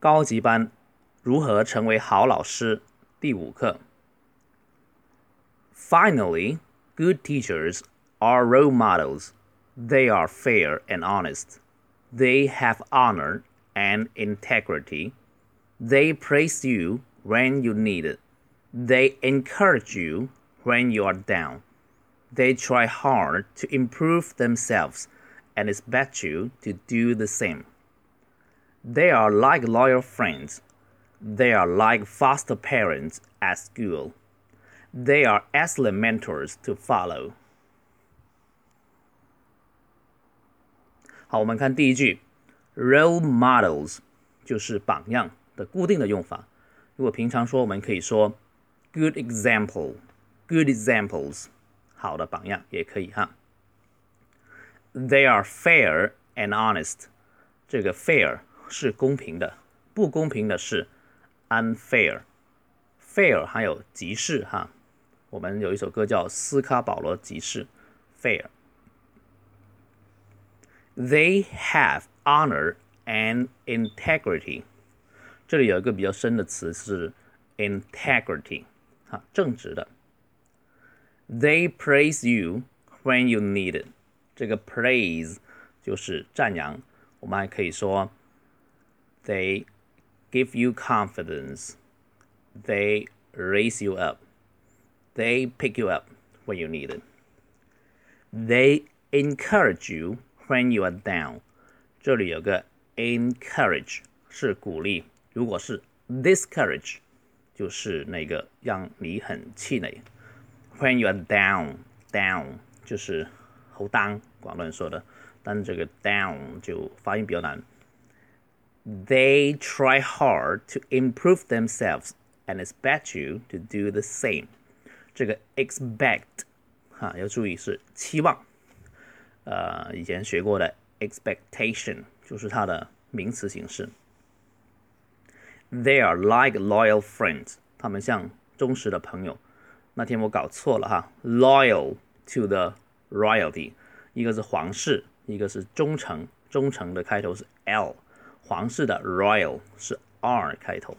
高级班如何成为好老师第五课。Finally, good teachers are role models. They are fair and honest. They have honor and integrity. They praise you when you need it. They encourage you when you are down. They try hard to improve themselves and expect you to do the same. They are like loyal friends. They are like foster parents at school. They are excellent mentors to follow. 好，我们看第一句，role models 就是榜样的固定的用法。如果平常说，我们可以说 good example，good examples，好的榜样也可以哈。They are fair and honest，这个 fair 是公平的，不公平的是 unfair。fair 还有集市哈，我们有一首歌叫《斯卡保罗集市》，fair。They have honor and integrity。这里有一个比较深的词是 integrity，哈，正直的。They praise you when you need it。这个 praise 就是赞扬，我们还可以说 they give you confidence。They raise you up. They pick you up when you need it. They encourage you when you are down. 这里有个 encourage 是鼓励，如果是 discourage 就是那个让你很气馁。When you are down, down 就是后当广东人说的，但这个 down 就发音比较难。 They try hard to improve themselves and expect you to do the same。这个 expect 哈要注意是期望，呃，以前学过的 expectation 就是它的名词形式。They are like loyal friends，他们像忠实的朋友。那天我搞错了哈，loyal to the royalty，一个是皇室，一个是忠诚，忠诚的开头是 L， 皇室的 royal 是 R 开头。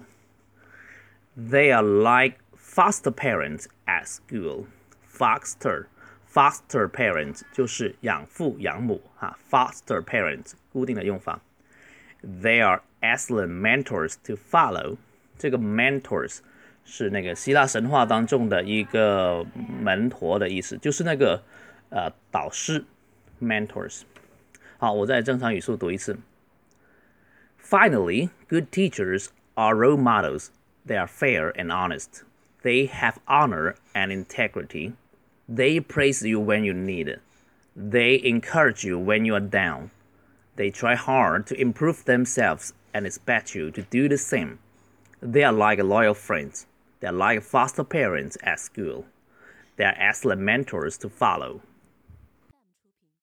They are like foster parents at school. Foster foster parents 就是养父养母哈，foster parents 固定的用法。They are excellent mentors to follow。这个 mentors 是那个希腊神话当中的一个门徒的意思，就是那个呃导师 mentors。好，我再正常语速读一次。 Finally, good teachers are role models. They are fair and honest. They have honor and integrity. They praise you when you need it. They encourage you when you are down. They try hard to improve themselves and expect you to do the same. They are like loyal friends. They are like foster parents at school. They are excellent mentors to follow.